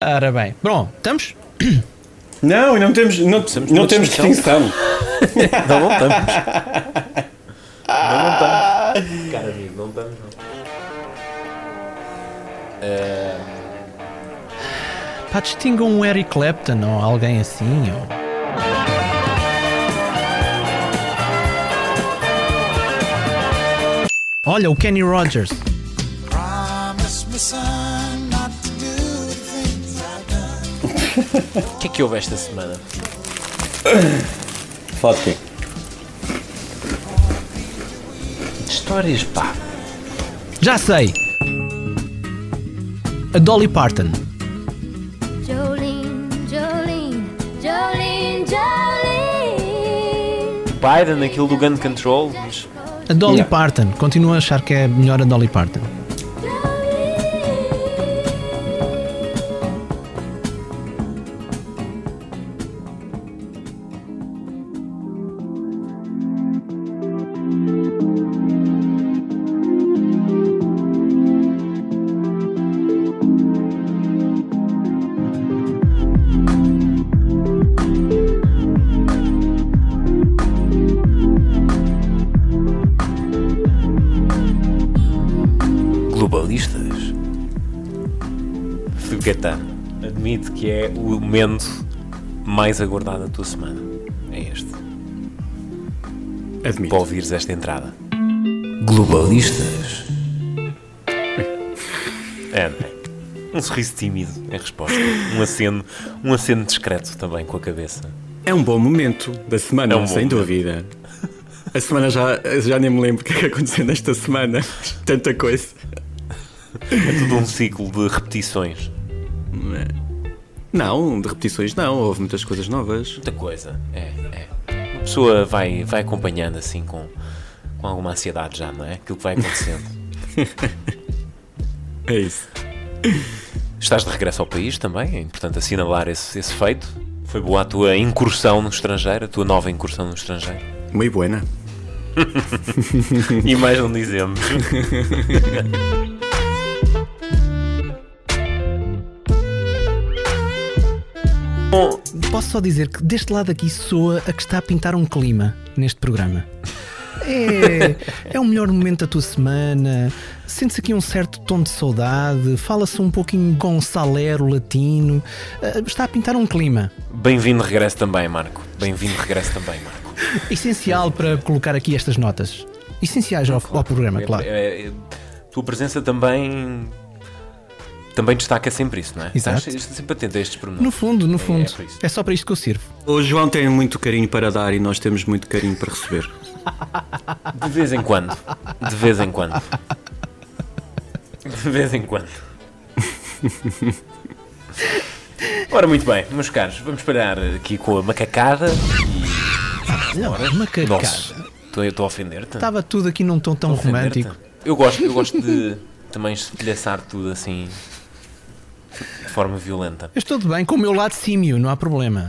Ora bem, bom, estamos? Não, não temos, não, Precisamos não temos distinção. Não, não estamos. Não, não estamos. Cara amigo, não estamos. Não. Eh, Pá, distingam um Eric Clapton ou alguém assim. Ou... Olha, o Kenny Rogers. O que é que houve esta semana? Fala de quê? De histórias, pá. Já sei! A Dolly Parton. Jolene, Jolene, Jolene, Jolene. Biden, aquilo do gun control. Mas A Dolly Yeah. Parton. Continuo a achar que é melhor a Dolly Parton. Admite que é o momento mais aguardado da tua semana. É este. Admito. Para ouvires esta entrada. Globalistas. É, não é? Um sorriso tímido em resposta. Um aceno, um aceno discreto também com a cabeça. É um bom momento da semana, É um bom sem momento. dúvida. A semana já, já nem me lembro o que é que aconteceu nesta semana. Tanta coisa. É tudo um ciclo de repetições. Não, de repetições não, houve muitas coisas novas. Muita coisa. É, é. A pessoa vai, vai acompanhando assim com, com alguma ansiedade já, não é? Aquilo que vai acontecendo. É isso. Estás de regresso ao país também, é importante assinalar esse, esse feito. Foi boa a tua incursão no estrangeiro, a tua nova incursão no estrangeiro. Muito buena. E mais não dizemos. Bom, Posso só dizer que deste lado aqui soa a que está a pintar um clima neste programa. É, é o melhor momento da tua semana. Sente-se aqui um certo tom de saudade. Fala-se um pouquinho gonçalero latino. Ah, Está a pintar um clima bem-vindo de regresso também, Marco. Bem-vindo de regresso também, Marco. essencial para colocar aqui estas notas. Essenciais ao, ao programa, claro. É, é, tua presença também. Também destaca sempre isso, não é? Exato. Estás, estás sempre atento a estes pormenores. No fundo, no É, fundo. é. É só para isto que eu sirvo. O João tem muito carinho para dar e nós temos muito carinho para receber. De vez em quando. De vez em quando. De vez em quando. Ora, muito bem, meus caros, vamos parar aqui com a macacada e. Não, uma cacada. Nossa, estou estou a ofender-te? Estava tudo aqui num tom tão romântico. Eu gosto, eu gosto de também estilhaçar tudo assim. De forma violenta. Eu estou de bem com o meu lado símio, não há problema.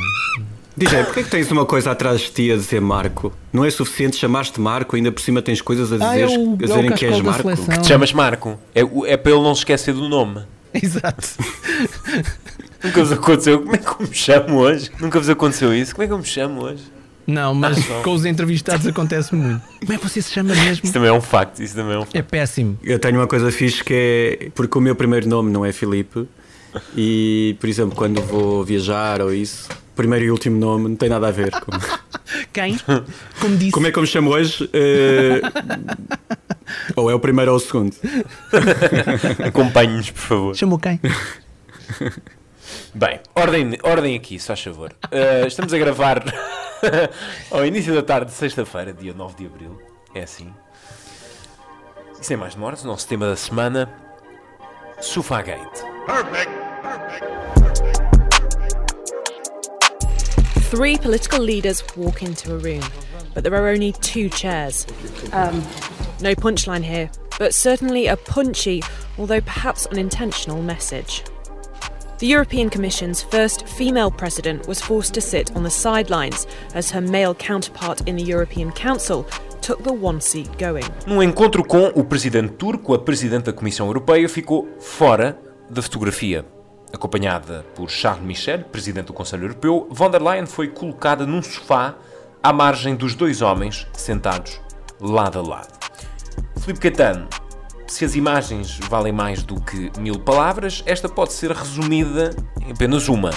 DJ, porquê é que tens uma coisa atrás de ti a dizer Marco? Não é suficiente chamar-te Marco, ainda por cima tens coisas a, Ah, é dizer, o- a é dizerem que és Marco. seleção. Te chamas Marco. É, é para ele não se esquecer do nome. Exato. Nunca vos aconteceu. Como é que eu me chamo hoje? Nunca vos aconteceu isso? Como é que eu me chamo hoje? Não, mas Ah, com os entrevistados acontece muito. Como é que você se chama mesmo? Isso também é um facto. Isso também é um facto. É péssimo. Eu tenho uma coisa fixe que é porque o meu primeiro nome não é Filipe e, por exemplo, quando vou viajar ou isso, primeiro e último nome não tem nada a ver com. Quem? Como disse, Como é que eu me chamo hoje? Eh, ou é o primeiro ou o segundo? Acompanhe-nos, por favor. chamou quem? Bem, ordem, ordem aqui, se faz favor. Uh, estamos a gravar ao início da tarde de sexta-feira, dia 9 de abril. É assim. E sem mais demoras, o nosso tema da semana: Sofagate. Three political leaders walk into a room, but there are only two chairs. Um, no punchline here, but certainly a punchy, although perhaps unintentional, message. The European Commission's first female president was forced to sit on the sidelines as her male counterpart in the European Council took the one seat going. Num encontro com o presidente turco, a presidente da Comissão Europeia ficou fora da fotografia. Acompanhada por Charles Michel, presidente do Conselho Europeu, von der Leyen foi colocada num sofá à margem dos dois homens sentados lado a lado. Filipe Caetano, se as imagens valem mais do que mil palavras, esta pode ser resumida em apenas uma: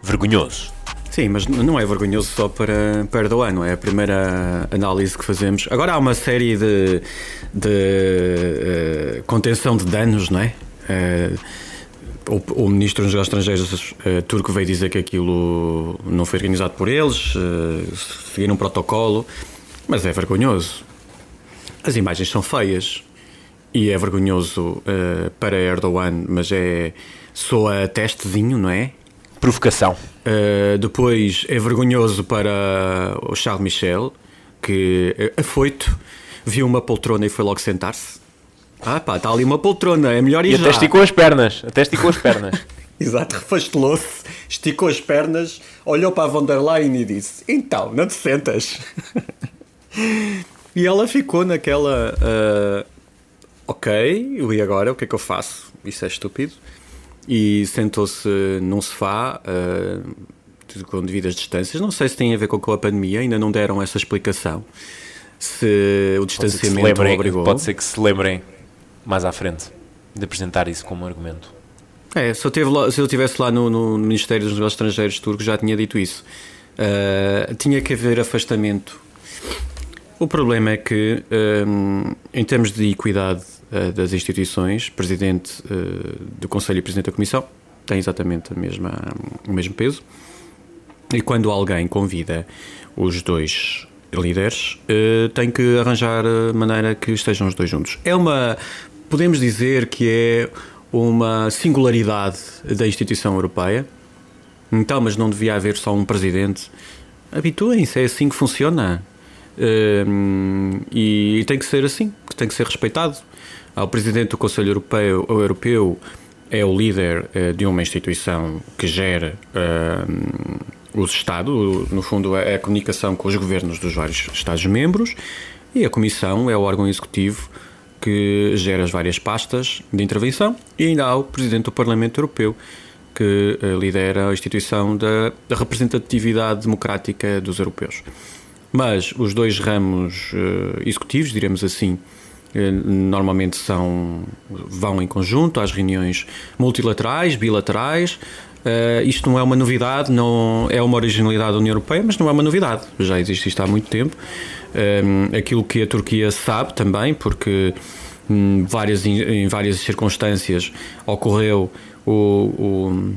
vergonhoso. Sim, mas não é vergonhoso só para, para não é a primeira análise que fazemos. Agora há uma série de, de eh, contenção de danos, não é? Eh, o, o ministro dos Negócios Estrangeiros eh, turco veio dizer que aquilo não foi organizado por eles, eh, seguiram um protocolo, mas é vergonhoso. As imagens são feias e é vergonhoso para Erdogan, mas é soa testezinho, não é? Provocação. Uh, depois é vergonhoso para o Charles Michel, que uh, afoito, viu uma poltrona e foi logo sentar-se. Ah pá, está ali uma poltrona, é melhor ir E já. até esticou as pernas. Até esticou as pernas. Exato, refastelou-se, esticou as pernas, olhou para a von der Leyen e disse: Então, não te sentas? e ela ficou naquela. uh, ok, e agora o que é que eu faço? Isso é estúpido. E sentou-se num sofá. uh, com devidas distâncias, não sei se tem a ver com com a pandemia, ainda não deram essa explicação. Se o Pode distanciamento o lembrem, obrigou. pode ser que se lembrem mais à frente de apresentar isso como argumento. É, se eu, lá- se eu estivesse lá no, no Ministério dos Negócios Estrangeiros turco já tinha dito isso. Ah, tinha que haver afastamento. O problema é que, hum, em termos de equidade das instituições, Presidente ah, do Conselho e Presidente da Comissão têm exatamente a mesma, o mesmo peso. E quando alguém convida os dois líderes, eh, tem que arranjar maneira que estejam os dois juntos. É uma. Podemos dizer que é uma singularidade da instituição europeia. Então, mas não devia haver só um presidente. Habituem-se, é assim que funciona. Hum, e tem que ser assim, tem que ser respeitado. O presidente do Conselho Europeu, o europeu é o líder eh, de uma instituição que gera hum, os Estados, no fundo é a comunicação com os governos dos vários Estados-membros, e a Comissão é o órgão executivo que gera as várias pastas de intervenção, e ainda há o Presidente do Parlamento Europeu, que eh, lidera a instituição da, da representatividade democrática dos europeus. Mas os dois ramos eh, executivos, diremos assim, eh, normalmente são, vão em conjunto às reuniões multilaterais, bilaterais. Eh, isto não é uma novidade, não é uma originalidade da União Europeia, mas não é uma novidade. Já existe isto há muito tempo. Eh, aquilo que a Turquia sabe também, porque hum, várias, em várias circunstâncias ocorreu o, o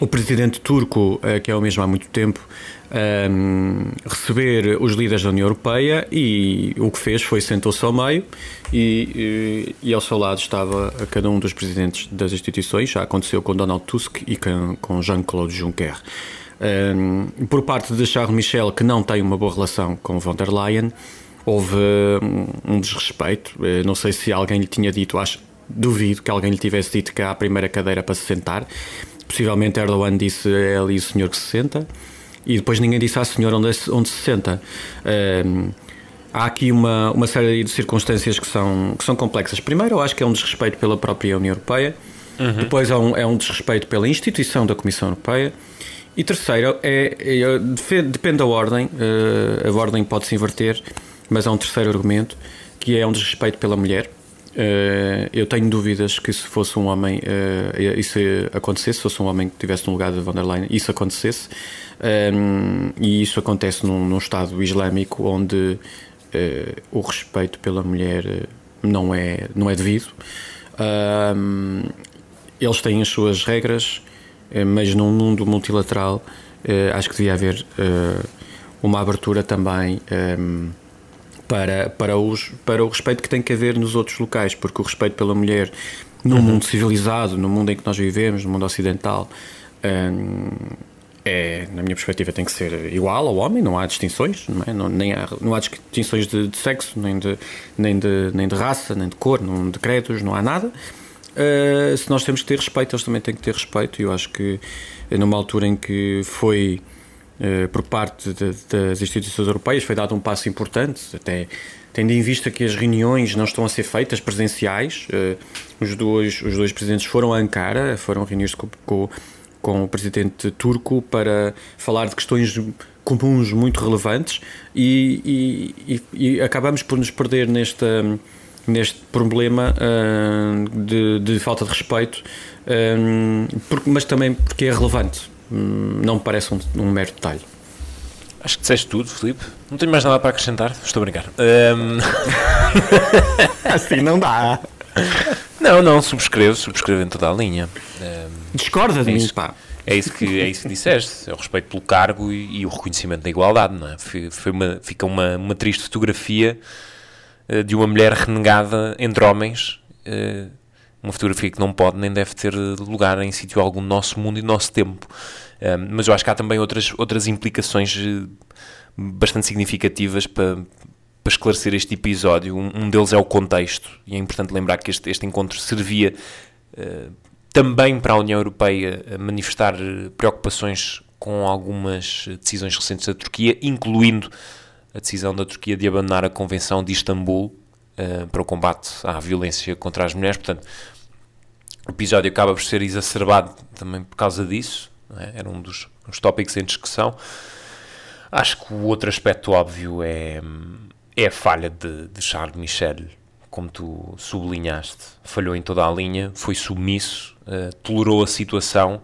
o presidente turco, eh, que é o mesmo há muito tempo, ehm, receber os líderes da União Europeia e o que fez foi sentou-se ao meio e, e, e ao seu lado estava cada um dos presidentes das instituições, já aconteceu com Donald Tusk e com, com Jean-Claude Juncker. Ehm, por parte de Charles Michel, que não tem uma boa relação com von der Leyen, houve um, um desrespeito. Eh, Não sei se alguém lhe tinha dito, acho, duvido que alguém lhe tivesse dito que há a primeira cadeira para se sentar. Possivelmente Erdogan disse é ali o senhor que se senta e depois ninguém disse à senhora onde, é- onde se senta. Ehm, há aqui uma, uma série de circunstâncias que são, que são complexas. Primeiro, eu acho que é um desrespeito pela própria União Europeia. Depois é um, é um desrespeito pela instituição da Comissão Europeia. E terceiro, é, é- depende da ordem, eh, a ordem pode-se inverter, mas há um terceiro argumento, que é um desrespeito pela mulher. Eh, eu tenho dúvidas que se fosse um homem, eh, isso acontecesse, se fosse um homem que estivesse no lugar de von der Leyen, isso acontecesse. Um, e isso acontece num, num Estado islâmico onde o respeito pela mulher não é, não é devido. Um, eles têm as suas regras, mas num mundo multilateral acho que devia haver uma abertura também ehm, para, para, os, para o respeito que tem que haver nos outros locais, porque o respeito pela mulher no mundo civilizado, no mundo em que nós vivemos, no mundo ocidental, ehm, é, na minha perspectiva, tem que ser igual ao homem, não há distinções, não, é? não, nem há, não há distinções de, de sexo, nem de, nem, de, nem de raça, nem de cor, não de credos, não há nada. Uh, se nós temos que ter respeito, eles também têm que ter respeito, e eu acho que eh, numa altura em que foi por parte de, das instituições europeias. Foi dado um passo importante, até tendo em vista que as reuniões não estão a ser feitas presenciais, eh, os, dois, os dois presidentes foram a Ankara, foram reunir-se com, com, com o presidente turco para falar de questões comuns muito relevantes e, e, e, acabamos por nos perder nesta, neste problema uh, de, de, falta de respeito, porque, mas também porque é relevante, não me parece um, um mero detalhe. Acho que disseste tudo, Filipe. Não tenho mais nada para acrescentar. Estou a brincar. Um... assim não dá. Não, não, subscrevo, subscrevo em toda a linha. Um... Discorda de é mim, isso, pá. É isso que, é isso que disseste. É o respeito pelo cargo e, e o reconhecimento da igualdade, não é? Foi, foi uma, fica uma, uma triste fotografia uh, de uma mulher renegada entre homens. Uh, uma fotografia que não pode nem deve ter lugar em sítio algum do nosso mundo e do nosso tempo. Mas eu acho que há também outras, outras implicações eh, bastante significativas para, para esclarecer este episódio. Um, deles é o contexto, e é importante lembrar que este, este encontro servia uh, também para a União Europeia manifestar eh, preocupações com algumas decisões recentes da Turquia, incluindo a decisão da Turquia de abandonar a Convenção de Istambul uh, para o combate à violência contra as mulheres. Portanto, o episódio acaba por ser exacerbado também por causa disso é? era um dos, dos tópicos em discussão. Acho que o outro aspecto óbvio é, é a falha de, de Charles Michel, como tu sublinhaste. Falhou em toda a linha, foi submisso, uh, tolerou a situação,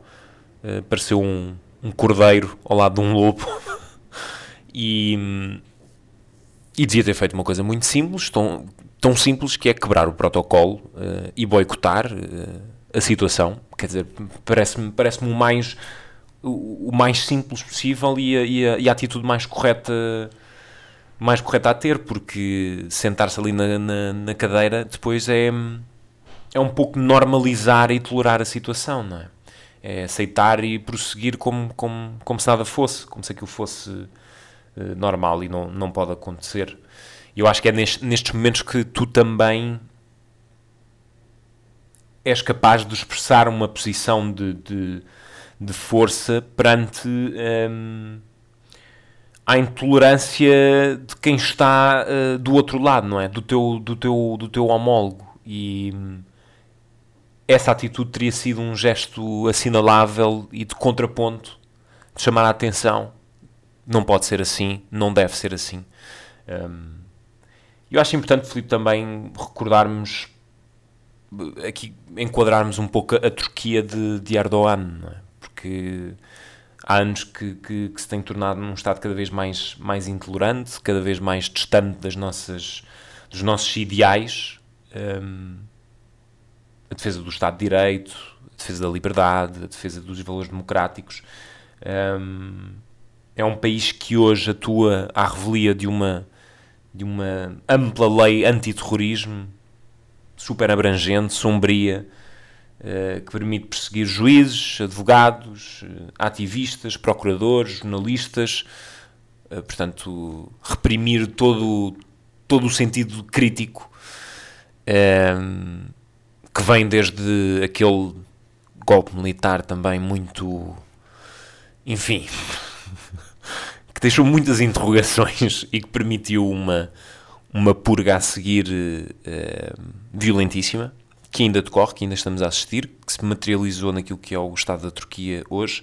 uh, pareceu um, um cordeiro ao lado de um lobo e, e devia ter feito uma coisa muito simples, tão, tão simples que é quebrar o protocolo uh, e boicotar a situação. Quer dizer, parece-me parece o mais o, mais simples possível e a, e, a, e a, atitude mais correta mais correta a ter, porque sentar-se ali na, na, na, cadeira depois é, é um pouco normalizar e tolerar a situação, não é? É aceitar e prosseguir como, como, como se nada fosse, como se aquilo fosse uh, normal e não, não pode acontecer. Eu acho que é nestes momentos que tu também és capaz de expressar uma posição de, de, de força perante hum, a intolerância de quem está uh, do outro lado, não é? Do teu, do teu, do teu homólogo. E hum, essa atitude teria sido um gesto assinalável e de contraponto, de chamar a atenção. Não pode ser assim, não deve ser assim. Um, eu acho importante, Filipe, também recordarmos aqui enquadrarmos um pouco a Turquia de, de Erdogan, é? porque há anos que, que, que, se tem tornado num Estado cada vez mais, mais intolerante, cada vez mais distante das nossas, dos nossos ideais, um, a defesa do Estado de Direito, a defesa da liberdade, a defesa dos valores democráticos. Um, é um país que hoje atua à revelia de uma, de uma ampla lei antiterrorismo, super abrangente, sombria, uh, que permite perseguir juízes, advogados, uh, ativistas, procuradores, jornalistas, uh, portanto, reprimir todo, todo o sentido crítico que vem desde aquele golpe militar também muito. Enfim. que deixou muitas interrogações e que permitiu uma uma purga a seguir uh, violentíssima, que ainda decorre, que ainda estamos a assistir, que se materializou naquilo que é o Estado da Turquia hoje.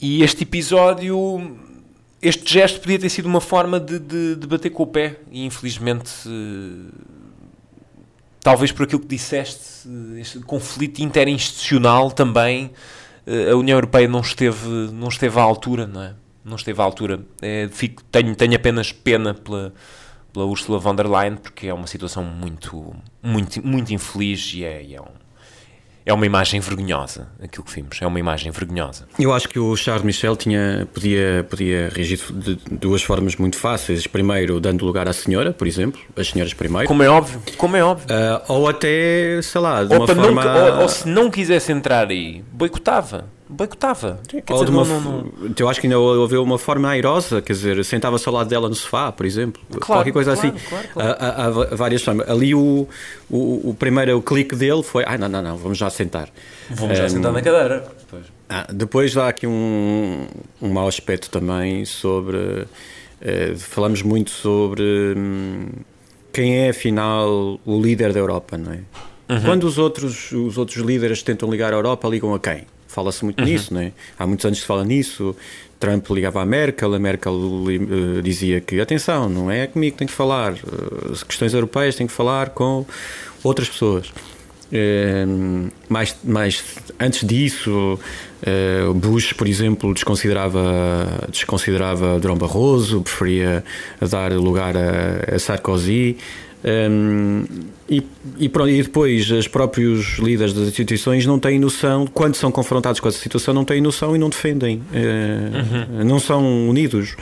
E este episódio, este gesto podia ter sido uma forma de, de, de bater com o pé, e infelizmente, uh, talvez por aquilo que disseste, este conflito interinstitucional também, a União Europeia não esteve, não esteve à altura, não é? Não esteve à altura. É, fico, tenho, tenho apenas pena pela pela Ursula von der Leyen, porque é uma situação muito, muito, muito infeliz e é, é, um, é uma imagem vergonhosa, aquilo que vimos, é uma imagem vergonhosa. Eu acho que o Charles Michel tinha, podia, podia reagir de duas formas muito fáceis. Primeiro, dando lugar à senhora, por exemplo, as senhoras primeiro. Como é óbvio, como é óbvio. Uh, ou até, sei lá, de ou uma forma... Não, ou, ou se não quisesse entrar aí, boicotava boicotava. Ou dizer, uma, não, não, não... Eu acho que ainda houve uma forma airosa, quer dizer, sentava-se ao lado dela no sofá, por exemplo. Claro, Qualquer coisa claro, assim. Claro, claro. Há, há, várias formas. Ali o, o, o primeiro clique dele foi: ah, não, não, não, vamos já sentar. Vamos um, já sentar na cadeira. Depois, ah, depois há aqui um, um mau aspecto também sobre eh, falamos muito sobre hum, quem é afinal o líder da Europa, não é? Quando os outros, os outros líderes tentam ligar à Europa, ligam a quem? Fala-se muito nisso, não é? Há muitos anos se fala nisso. Trump ligava à Merkel, a Merkel eh, dizia que atenção, não é comigo que tem que falar, as questões europeias têm que falar com outras pessoas. Eh, mais, mais antes disso, o Bush, por exemplo, desconsiderava, desconsiderava Durão Barroso, preferia dar lugar a, a Sarkozy. Um, e, e, e depois os próprios líderes das instituições não têm noção, quando são confrontados com essa situação, não têm noção e não defendem, eh, não são unidos.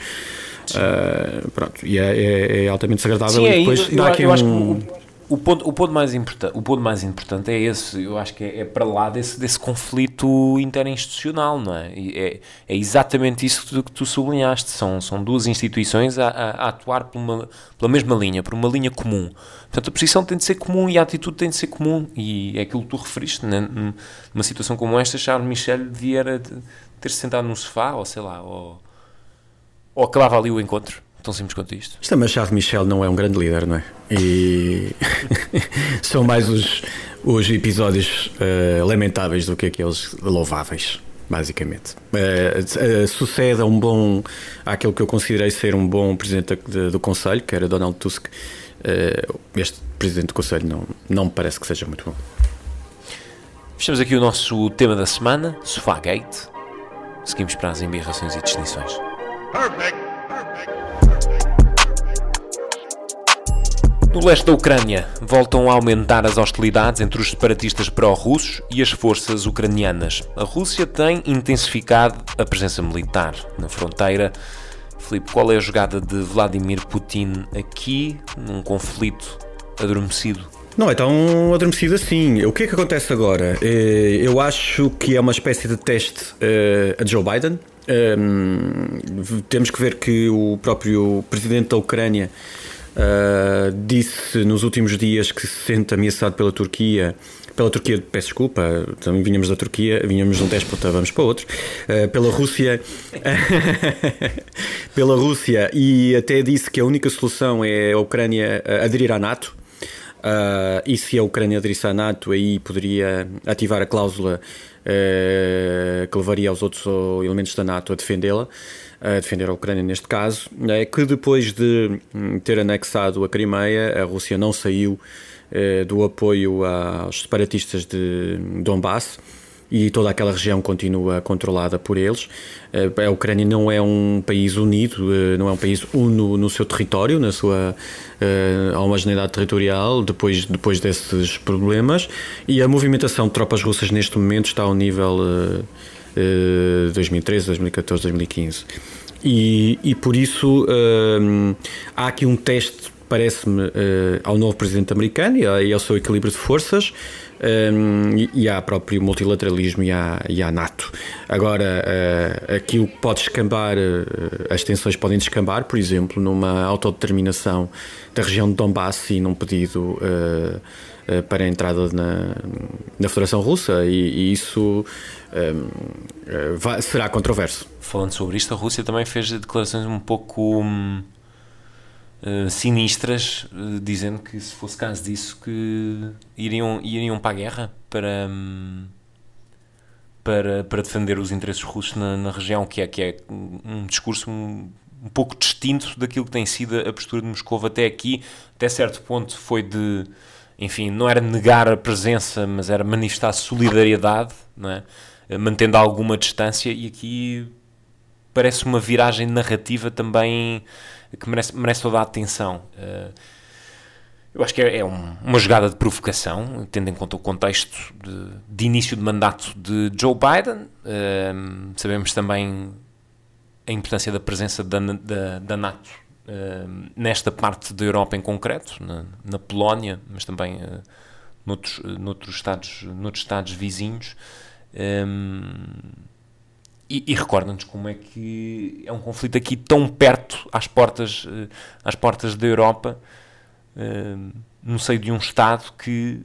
Uh, pronto, e é, é- é altamente desagradável. Sim, e é, depois eu, eu, dá aqui eu um- o, ponto, o, ponto mais importante, o ponto mais importante é esse, eu acho que é, é para lá desse, desse conflito interinstitucional, não é? É, é exatamente isso que tu, que tu sublinhaste, são, são duas instituições a, a- a atuar por uma, pela mesma linha, por uma linha comum. Portanto, a posição tem de ser comum e a atitude tem de ser comum, e é aquilo que tu referiste, né? numa situação como esta, Charles Michel devia ter-se sentado num sofá, ou sei lá, ou, ou acabava ali o encontro, tão simples quanto isto. Isto mas Charles Michel não é um grande líder, não é? E são mais os, os episódios eh, lamentáveis do que aqueles louváveis, basicamente. Eh, eh, sucede a um bom, àquele que eu considerei ser um bom presidente da- do Conselho, que era Donald Tusk. Eh, este presidente do Conselho não, não me parece que seja muito bom. Fechamos aqui o nosso tema da semana, Sofagate. Seguimos para as embirrações e distinções. No leste da Ucrânia, voltam a aumentar as hostilidades entre os separatistas pró-russos e as forças ucranianas. A Rússia tem intensificado a presença militar na fronteira. Filipe, qual é a jogada de Vladimir Putin aqui, num conflito adormecido? Não é tão adormecido assim. O que é que acontece agora? Eh, Eu acho que é uma espécie de teste eh, a Joe Biden. Ehm, Temos que ver que o próprio presidente da Ucrânia ah, disse nos últimos dias que se sente ameaçado pela Turquia. Pela Turquia, peço desculpa, também vinhamos da Turquia, vinhamos de um déspota, vamos para outro. Ah, pela Rússia, pela Rússia, e até disse que a única solução é a Ucrânia aderir à NATO. Ah, e se a Ucrânia aderisse à NATO, aí poderia ativar a cláusula eh, que levaria os outros elementos da NATO a defendê-la, a defender a Ucrânia neste caso, é que depois de hum, ter anexado a Crimeia, a Rússia não saiu eh, do apoio aos separatistas de Donbass e toda aquela região continua controlada por eles. Eh, A Ucrânia não é um país unido, eh, não é um país uno no seu território, na sua eh, homogeneidade territorial, depois, depois desses problemas, e a movimentação de tropas russas neste momento está ao nível eh, eh, 2013, 2014, 2015. E, e por isso eh, há aqui um teste, parece-me, eh, ao novo presidente americano e a- e ao seu equilíbrio de forças. Um, e, e há próprio multilateralismo e há, e há NATO. Agora, uh, aquilo que pode escambar, uh, as tensões podem descambar, por exemplo, numa autodeterminação da região de Donbass e num pedido uh, uh, para a entrada na, na Federação Russa, e, e isso um, uh, vai- será controverso. Falando sobre isto, a Rússia também fez declarações um pouco hum, eh, sinistras, eh, dizendo que se fosse caso disso, que iriam, iriam para a guerra para, hum, para, para defender os interesses russos na, na região, que é, que é um um discurso um, um pouco distinto daquilo que tem sido a postura de Moscou até aqui. Até certo ponto foi de, enfim, não era negar a presença, mas era manifestar solidariedade, é? Eh, mantendo alguma distância, e aqui parece uma viragem narrativa também que merece, merece toda a atenção. Eh, eu acho que é, é um- uma jogada de provocação, tendo em conta o contexto de, de início de mandato de Joe Biden. Eh, sabemos também a importância da presença da, da, da NATO eh, nesta parte da Europa em concreto, na, na Polónia, mas também eh, noutros, eh, noutros, estados, noutros estados vizinhos. Ehm, e, e recorda-nos como é que é um conflito aqui tão perto, às portas, eh, às portas da Europa, eh, no seio de um Estado que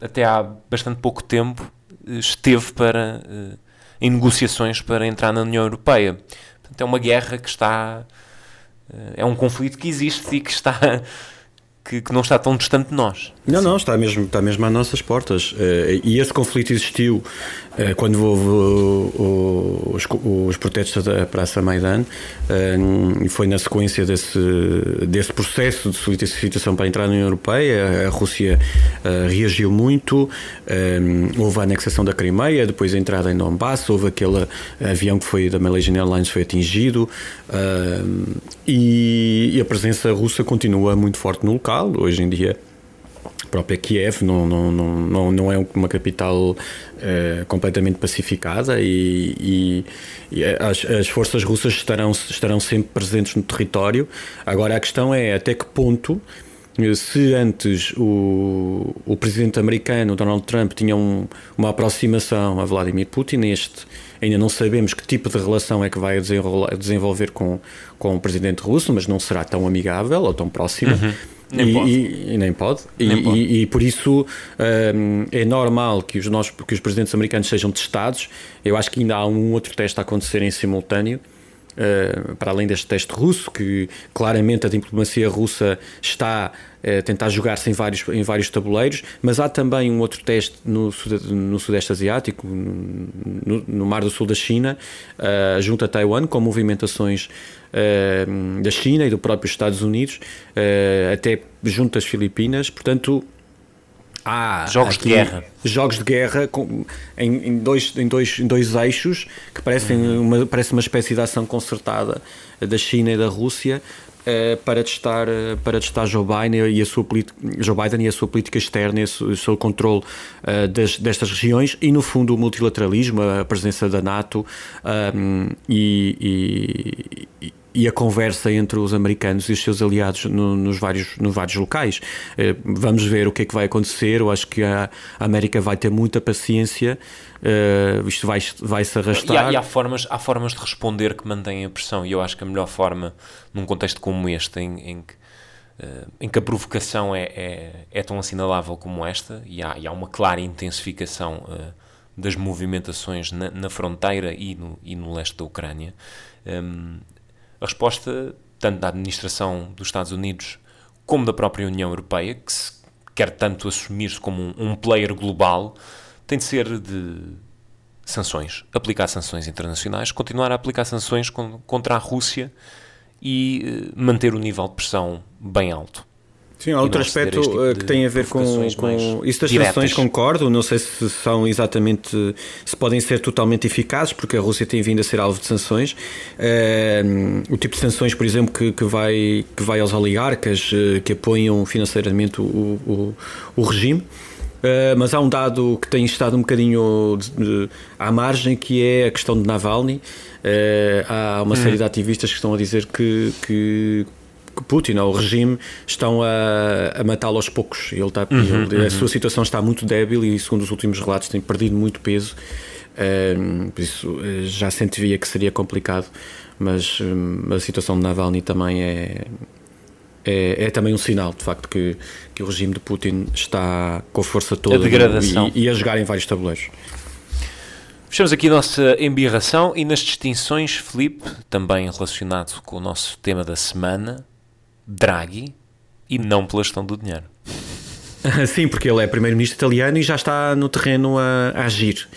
até há bastante pouco tempo esteve para, em negociações para entrar na União Europeia. Portanto, é uma guerra que está é um conflito que existe e que está que, que não está tão distante de nós. Não, não, está mesmo, está mesmo às nossas portas. Eh, e esse conflito existiu eh, quando houve o- os, os protestos da Praça Maidan eh, e foi na sequência desse, desse processo de solicitação para entrar na União Europeia. A Rússia eh, reagiu muito, eh, houve a anexação da Crimeia, depois a entrada em Donbass, houve aquele avião que foi da Malaysian Airlines foi atingido eh, e, e a presença russa continua muito forte no local. Hoje em dia a própria Kiev não, não, não, não, é uma capital eh, completamente pacificada e, e- e as, as forças russas estarão, estarão sempre presentes no território. Agora a questão é até que ponto eh, se antes o, o presidente americano Donald Trump tinha um- uma aproximação a Vladimir Putin, este ainda não sabemos que tipo de relação é que vai desenvolver com, com o presidente russo, mas não será tão amigável ou tão próxima. Nem E- pode. e- e nem pode. E, Nem pode. e- por isso hum, é normal que os, nossos, que os presidentes americanos sejam testados. Eu acho que ainda há um outro teste a acontecer em simultâneo. Uh, para além deste teste russo, que claramente a diplomacia russa está a tentar jogar-se em vários, em vários tabuleiros, mas há também um outro teste no, no Sudeste Asiático, no, no Mar do Sul da China, uh, junto a Taiwan, com movimentações da China e do próprio Estados Unidos, até junto às Filipinas. Portanto, há Jogos de guerra. jogos de guerra com- em, em dois, em, dois, em dois eixos que parecem uma, parece uma espécie de ação concertada da China e da Rússia eh, para testar, eh, para testar Joe Biden e a sua politi- Joe Biden e a sua política externa e o seu- controle eh, das, destas regiões e no fundo o multilateralismo, a presença da NATO ahm, e, e- e a conversa entre os americanos e os seus aliados no- nos, vários, nos vários locais. Eh, Vamos ver o que é que vai acontecer. Eu acho que a América vai ter muita paciência. eh, Isto vai, vai se E há, arrastar. e há formas, há formas de responder que mantêm a pressão, e eu acho que a melhor forma, num contexto como este, em, em que, eh, em que a provocação é, é, é tão assinalável como esta, e há, e há uma clara intensificação eh, das movimentações na, na fronteira e no, e no leste da Ucrânia, hum, a resposta, tanto da administração dos Estados Unidos como da própria União Europeia, que se quer tanto assumir-se como um, um player global, tem de ser de sanções, aplicar sanções internacionais, continuar a aplicar sanções con- contra a Rússia e eh, manter o nível de pressão bem alto. Sim, há outro aspecto tipo eh, de que tem a ver com, com isso das diretas. sanções, concordo. Não sei se são exatamente se podem ser totalmente eficazes, porque a Rússia tem vindo a ser alvo de sanções. Eh, o tipo de sanções, por exemplo, que, que vai, que vai aos oligarcas eh, que apoiam financeiramente o, o, o regime. Eh, mas há um dado que tem estado um bocadinho de- de- à margem que é a questão de Navalny. Há uma série de ativistas que estão a dizer que, que, que Putin ou o regime estão a, a matá-lo aos poucos. Ele está, ele- a sua situação está muito débil e, segundo os últimos relatos, tem perdido muito peso. Ehm, por isso eh, já se antevia que seria complicado, mas hum, a situação de Navalny também é, é, é também um sinal, de facto, que, que o regime de Putin está com a força toda degradação. E, e a jogar em vários tabuleiros. Fechamos aqui a nossa embirração e nas distinções, Felipe, também relacionado com o nosso tema da semana, Draghi, e não pela gestão do dinheiro. Sim, porque ele é primeiro-ministro italiano e já está no terreno a, a agir.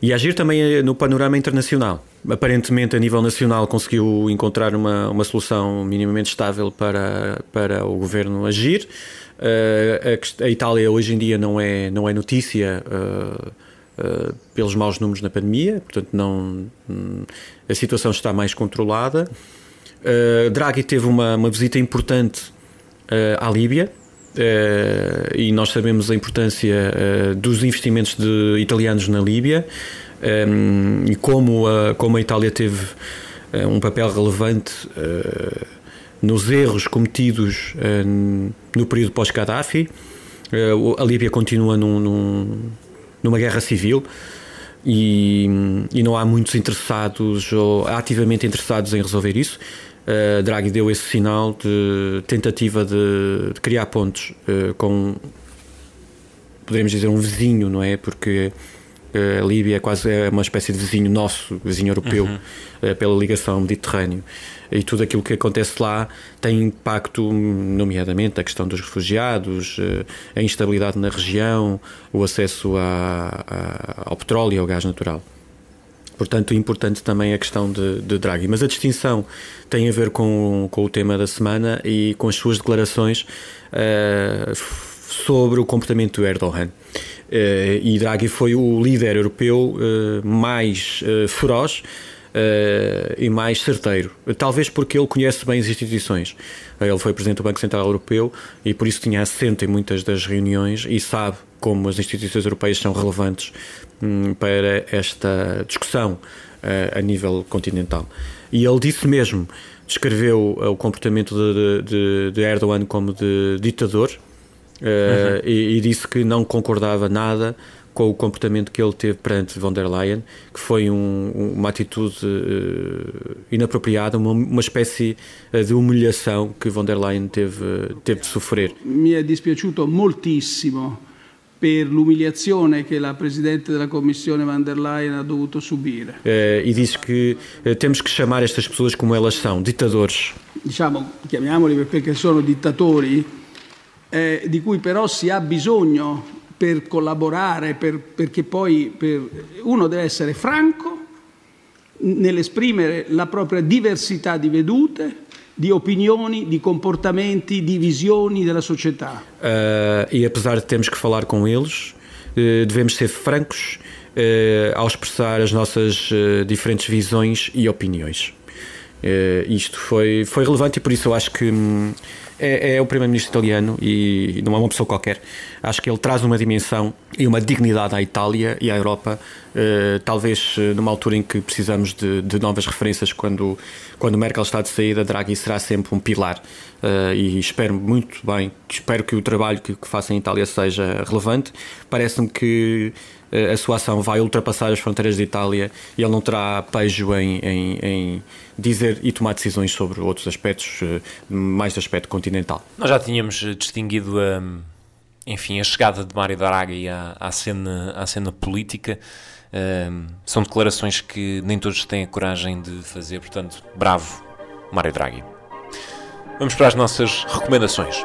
E a agir também eh, no panorama internacional. Aparentemente, a nível nacional, conseguiu encontrar uma, uma solução minimamente estável para, para o governo agir. Eh, a a, Itália hoje em dia não é, não é notícia eh, eh, pelos maus números na pandemia, portanto, não, hum, a situação está mais controlada. Uh, Draghi teve uma, uma visita importante uh, à Líbia uh, e nós sabemos a importância dos investimentos de italianos na Líbia um, e como a, como a Itália teve um papel relevante nos erros cometidos no período pós-Gaddafi. A Líbia continua num- num- numa guerra civil e, e não há muitos interessados ou ativamente interessados em resolver isso. Uh, Draghi deu esse sinal de tentativa de, de criar pontos uh, com, poderíamos dizer, um vizinho, não é? Porque A Líbia é quase é uma espécie de vizinho nosso, vizinho europeu, eh, pela ligação Mediterrâneo. E tudo aquilo que acontece lá tem impacto, nomeadamente a questão dos refugiados, eh, a instabilidade na região, o acesso a- a- ao petróleo e ao gás natural. Portanto, importante também a questão de, de Draghi. Mas a distinção tem a ver com, com o tema da semana e com as suas declarações eh, f- sobre o comportamento do Erdogan. Eh, e Draghi foi o líder europeu eh, mais eh, feroz e mais certeiro. Talvez porque ele conhece bem as instituições. Ele foi presidente do Banco Central Europeu e por isso tinha assento em muitas das reuniões e sabe como as instituições europeias são relevantes hum, para esta discussão a nível continental. E ele disse mesmo, descreveu o comportamento de, de- de Erdogan como de ditador eh, e, e disse que não concordava nada com o comportamento que ele teve perante von der Leyen, que foi um- um- uma atitude eh, inapropriada, uma, uma espécie eh, de humilhação que von der Leyen teve, teve de sofrer. Mi è dispiaciuto moltissimo per l'umiliazione che la Presidente della Commissione van der Leyen ha dovuto subire. Eh, e diz que eh, temos que chamar estas pessoas como elas são, ditadores. Diciamo, chiamiamoli perché sono dittatori, eh, di cui però si ha bisogno per collaborare, per- perché poi per- uno deve essere franco nell'esprimere la propria diversità di vedute, di opinioni, di comportamenti, di visioni della società. Uh, e apesar de termos que falar com eles, uh, devemos ser francos uh, ao expressar as nossas diferentes visões e opiniões. Isto foi, foi relevante e por isso eu acho que hum, é, é o primeiro-ministro italiano e não é uma pessoa qualquer. Acho que ele traz uma dimensão e uma dignidade à Itália e à Europa, uh, talvez uh, numa altura em que precisamos de, de novas referências. Quando, quando Merkel está de saída, Draghi será sempre um pilar. Uh, e espero muito bem, espero que o trabalho que, que faça em Itália seja relevante. Parece-me que a sua ação vai ultrapassar as fronteiras de Itália e ele não terá pejo em, em, em dizer e tomar decisões sobre outros aspectos, uh, mais de aspecto continental. Nós já tínhamos eh, distinguido hum, enfim, a chegada de Mário Draghi à, à, cena, à cena política. São declarações que nem todos têm a coragem de fazer, portanto, bravo, Mário Draghi. Vamos para as nossas recomendações.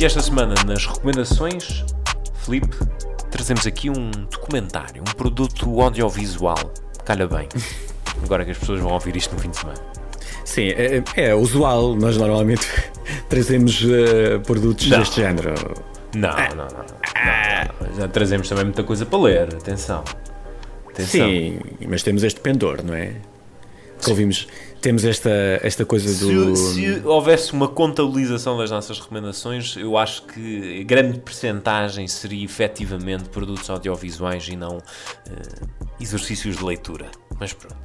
E esta semana, nas recomendações, Felipe, trazemos aqui um documentário, um produto audiovisual. Calha bem. Agora que as pessoas vão ouvir isto no fim de semana. Sim, é, é usual, nós normalmente trazemos uh, produtos Não. deste género. Não, não, não, não, não. Já trazemos também muita coisa para ler. Atenção. Atenção. Sim, mas temos este pendor, não é? Que ouvimos, temos esta, esta coisa Se, do. se houvesse uma contabilização das nossas recomendações, eu acho que a grande percentagem seria efetivamente produtos audiovisuais e não eh, exercícios de leitura. Mas pronto.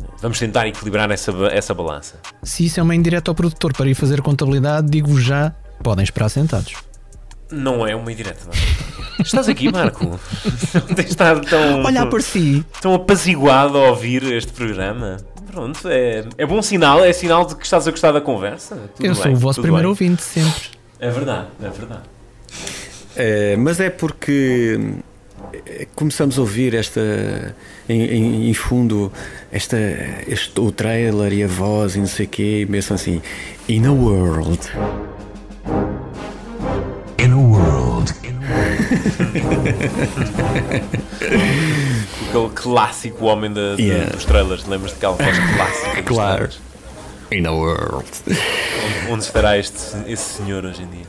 Eh, Vamos tentar equilibrar essa, essa balança. Se isso é uma indireta ao produtor para ir fazer contabilidade, digo-vos já, podem esperar sentados. Não é uma indireta. Marco. Estás aqui, Marco? Não tens estado tão. Olhar por si. tão apaziguado a ouvir este programa. Pronto, é, é bom sinal, é sinal de que estás a gostar da conversa. Tudo Eu bem, sou o vosso primeiro bem. ouvinte sempre. É verdade, é verdade. É, mas é porque é, começamos a ouvir esta em, em- em fundo esta, este, o trailer e a voz e não sei o quê, e mesmo assim, in a world. In a world. Aquele clássico homem da- da- Yeah. dos trailers, lembras daquela voz clássica Claro. In a world. Onde, onde estará este, esse senhor hoje em dia?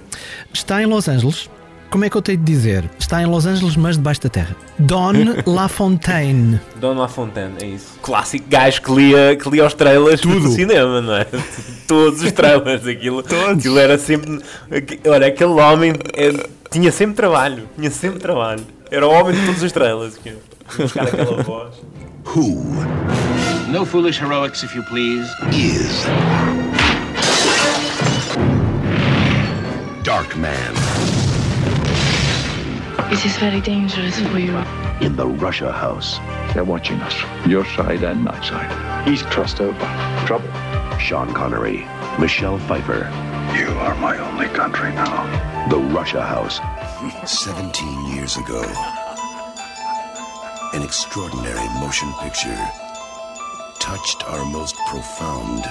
Está em Los Angeles. Como é que eu tenho de dizer? Está em Los Angeles, mas debaixo da terra. Don LaFontaine. Don LaFontaine, é isso. Clássico gajo que lia, que lia os trailers do cinema, não é? Todos os trailers, aquilo, aquilo era sempre. Olha, aquele homem é- tinha sempre trabalho, tinha sempre trabalho. Era o homem de todos os trailers. que ia Buscar aquela voz. Who No foolish heroics, if you please. is Dark Man It is very dangerous for you. in the Russia House? They're watching us, your side and my side. He's crossed over. Trouble. Sean Connery, Michelle Pfeiffer, You are my only country now. The Russia House. 17 years ago, an extraordinary motion picture touched our most profound,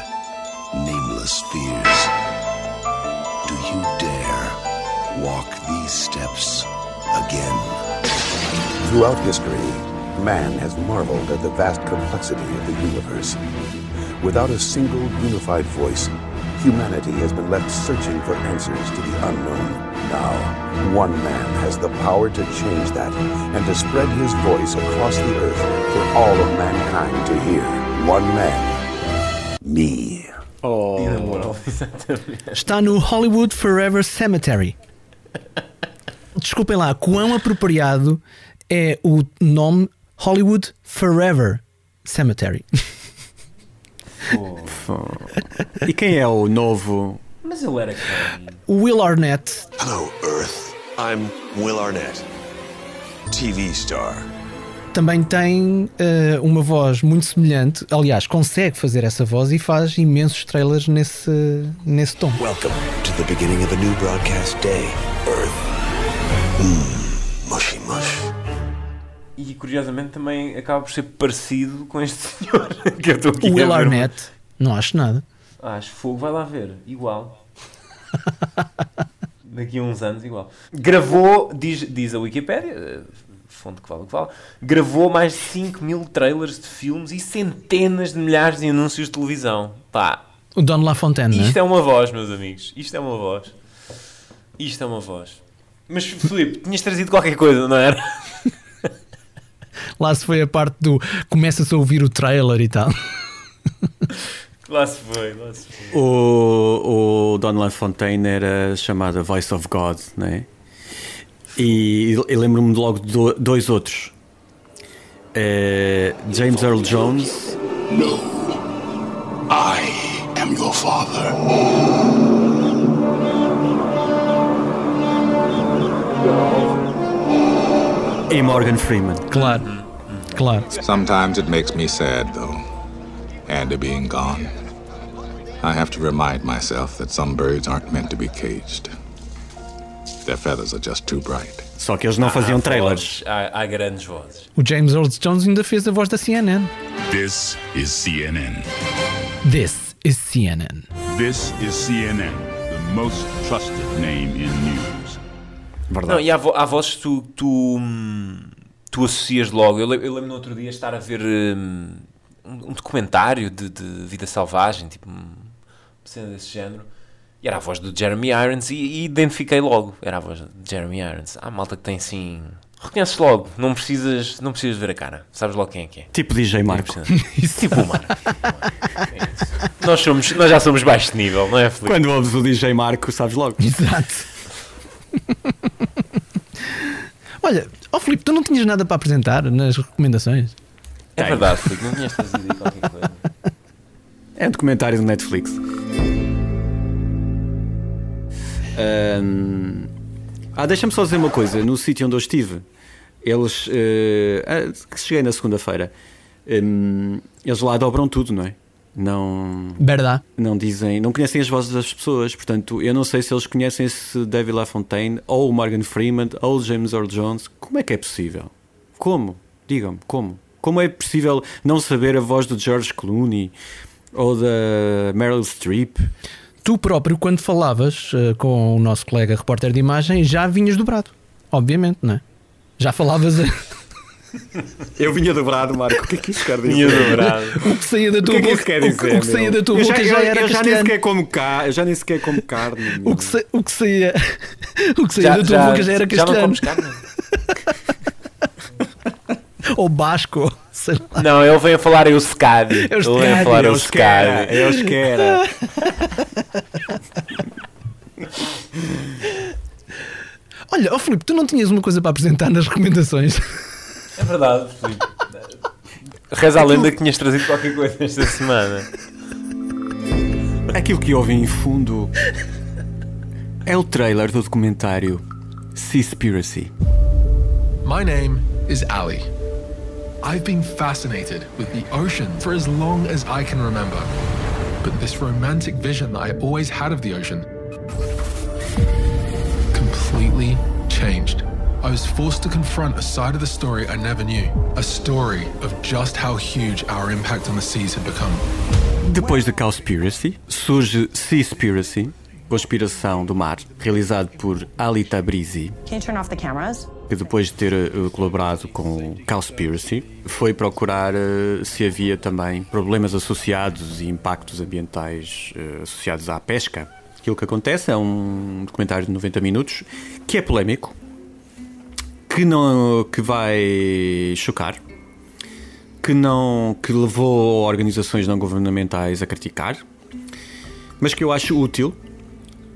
nameless fears. Do you dare walk these steps again? Throughout history, man has marveled at the vast complexity of the universe. Without a single unified voice, humanity has been left searching for answers to the unknown. Now, one man has the power to change that and to spread his voice across the earth for all of mankind to hear. One man. Me. Oh. Está no Hollywood Forever Cemetery. Desculpem lá, quão apropriado é o nome Hollywood Forever Cemetery. E quem é o novo? Mas ele era quem? Will Arnett Hello, Earth. I'm Will Arnett, TV star. também tem eh, uma voz muito semelhante. Aliás, consegue fazer essa voz e faz imensos trailers nesse, nesse tom. Welcome to the beginning of a new broadcast day, Earth. Mmm, mushy mush. E curiosamente também acaba por ser parecido com este senhor que eu estou aqui O Will. Arnett, não acho nada. Ah, acho fogo, vai lá ver. Igual. Daqui a uns anos, igual. Gravou, diz, diz a Wikipédia, eh, fonte que vale o que vale, gravou mais de 5 mil trailers de filmes e centenas de milhares de anúncios de televisão. Pá, O Don LaFontaine, não é? isto é uma voz, meus amigos. Isto é uma voz. Isto é uma voz. Mas, Filipe, tinhas trazido qualquer coisa, não era? Lá se foi a parte do começa-se a ouvir o trailer e tal. Lá se foi, lá se foi. O, o Don LaFontaine era chamado Voice of God, né? E eu lembro-me logo de do- dois outros. Eh, James Earl Jones No. I am your father. E Morgan Freeman. Claro, claro. Sometimes it makes me sad, though. Andy being gone. I have to remind myself that some birds aren't meant to be caged. Their feathers are just too bright. Só que eles não ah, faziam Há trailers. vozes, Há, há grandes vozes. O James Earl Jones ainda fez a voz da CNN. This is CNN. This is CNN. This is CNN, the most trusted name in news. Não, e há, vo- há vozes que tu, tu, hum, tu associas logo. Eu, eu lembro no outro dia estar a ver hum, um, um documentário de, de vida selvagem, tipo uma cena desse género. E era a voz do Jeremy Irons e, e identifiquei logo. Era a voz de Jeremy Irons. Há malta que tem assim. Reconheces logo, não precisas, não precisas ver a cara, sabes logo quem é que é. Tipo DJ Marco. tipo o Marco. É isso. nós, somos, nós já somos baixo de nível, não é, Felipe? Quando ouves o DJ Marco, sabes logo. Exato. Olha, ó Filipe, tu não tinhas nada para apresentar nas recomendações? É verdade, Felipe, não tinhas trazido qualquer coisa. É um documentário do Netflix. Ah, deixa-me só dizer uma coisa. No sítio onde eu estive, eles. ah, que cheguei na segunda-feira. hum, eles lá dobram tudo, não é? Não. Verdade. Não dizem. Não conhecem as vozes das pessoas. Portanto, eu não sei se eles conhecem esse David LaFontaine, ou o Morgan Freeman, ou o James Earl Jones. Como é que é possível? Como? Digam-me, como? Como é possível não saber a voz do George Clooney ou da Meryl Streep? Tu próprio, quando falavas eh, com o nosso colega repórter de imagem, já vinhas dobrado. Obviamente, não é? Já falavas. a- Eu vinha dobrado, Marco. O que é que isso quer dizer? Vinha dobrado. o que saía da O tua que é que boca. o dizer? o que saía da tua Eu boca já, eu- era eu já nem castelhano. sequer como ca... Eu já nem sequer como carne. O que, sa- o que saía, o que saía Já- da tua já- boca já era já não castelhano. comes carne? Ou basco. Sei lá. Não, ele vem a falar Euskadi. Ele vem a Euskadi, falar Euskera, Euskadi. Euskera. Olha, ó Filipe, tu não tinhas uma coisa para apresentar nas recomendações? É verdade, Filipe. Reza a lenda que tinhas trazido qualquer coisa esta semana. Aquilo que ouvem em fundo é o trailer do documentário Seaspiracy. My name is Ali. I've been fascinated with the ocean for as long as I can remember. But this romantic vision that I always had of the ocean completely changed. I was forced to confront a side of the story I never knew, a story of just how huge our impact on the seas had become. Depois de Cowspiracy, surge Seaspiracy, Conspiração do Mar, realizado por Ali Tabrizi, Can you turn off the cameras? que depois de ter eh, colaborado com Cowspiracy, foi procurar eh, se havia também problemas associados e impactos ambientais eh, associados à pesca. Aquilo que acontece é um documentário de 90 minutos que é polémico, que, não, que vai chocar, que, não, que levou organizações não governamentais a criticar, mas que eu acho útil.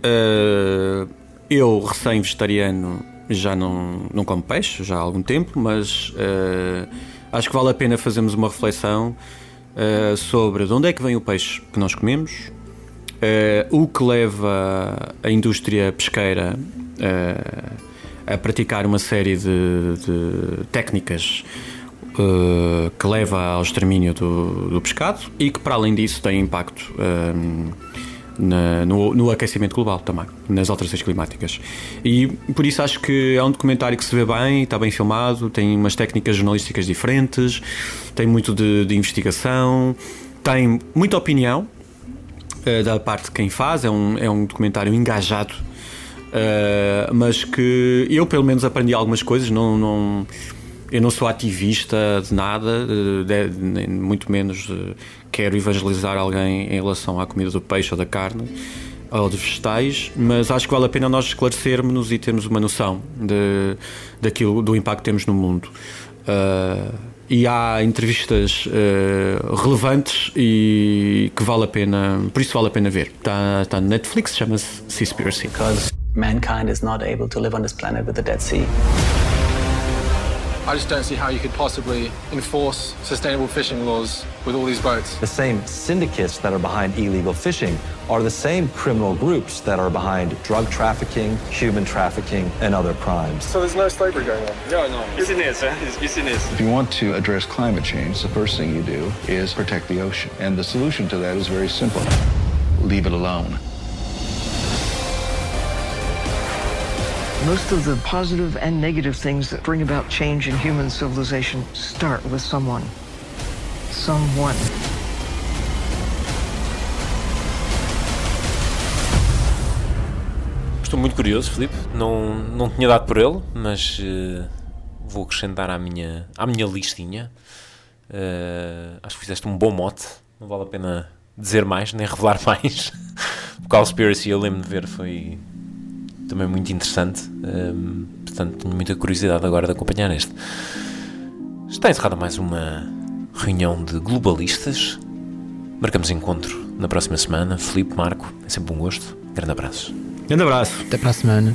Uh, eu, recém-vegetariano, já não, não como peixe, já há algum tempo, mas uh, acho que vale a pena fazermos uma reflexão uh, sobre de onde é que vem o peixe que nós comemos, o que leva a indústria pesqueira a praticar uma série de, de técnicas uh, que leva ao extermínio do, do, pescado e que, para além disso, tem impacto um, na, no, no, aquecimento global também, nas alterações climáticas. E por isso acho que é um documentário que se vê bem, está bem filmado, tem umas técnicas jornalísticas diferentes, tem muito de, de investigação, tem muita opinião uh, da parte de quem faz, é um, é um documentário engajado Uh, mas que eu pelo menos aprendi algumas coisas, não, não, eu não sou ativista de nada, de, de, muito menos uh, quero evangelizar alguém em relação à comida do peixe ou da carne ou de vegetais, mas acho que vale a pena nós esclarecermos e termos uma noção de, daquilo, do impacto que temos no mundo. Uh, e há entrevistas uh, relevantes e que vale a pena, por isso vale a pena ver. Está, está no Netflix, chama-se Seaspiracy. Mankind is not able to live on this planet with the Dead Sea. I just don't see how you could possibly enforce sustainable fishing laws with all these boats. The same syndicates that are behind illegal fishing are the same criminal groups that are behind drug trafficking, human trafficking, and other crimes. So there's no slavery going on? No, no. Business, eh? It's business. If you want to address climate change, the first thing you do is protect the ocean. And the solution to that is very simple leave it alone. Most of the positive and negative things that bring about change in human civilization start with someone. Someone. Estou muito curioso, Filipe. Não, não tinha dado por ele, mas uh, vou acrescentar à minha, à minha listinha. Uh, acho que fizeste um bom mote. Não vale a pena dizer mais, nem revelar mais. o Cowspiracy eu lembro de ver, foi também muito interessante. Um, portanto, tenho muita curiosidade agora de acompanhar este. Está encerrada mais uma reunião de globalistas. Marcamos encontro na próxima semana. Felipe, Marco, é sempre um gosto. Grande abraço. Grande abraço. Até para a semana.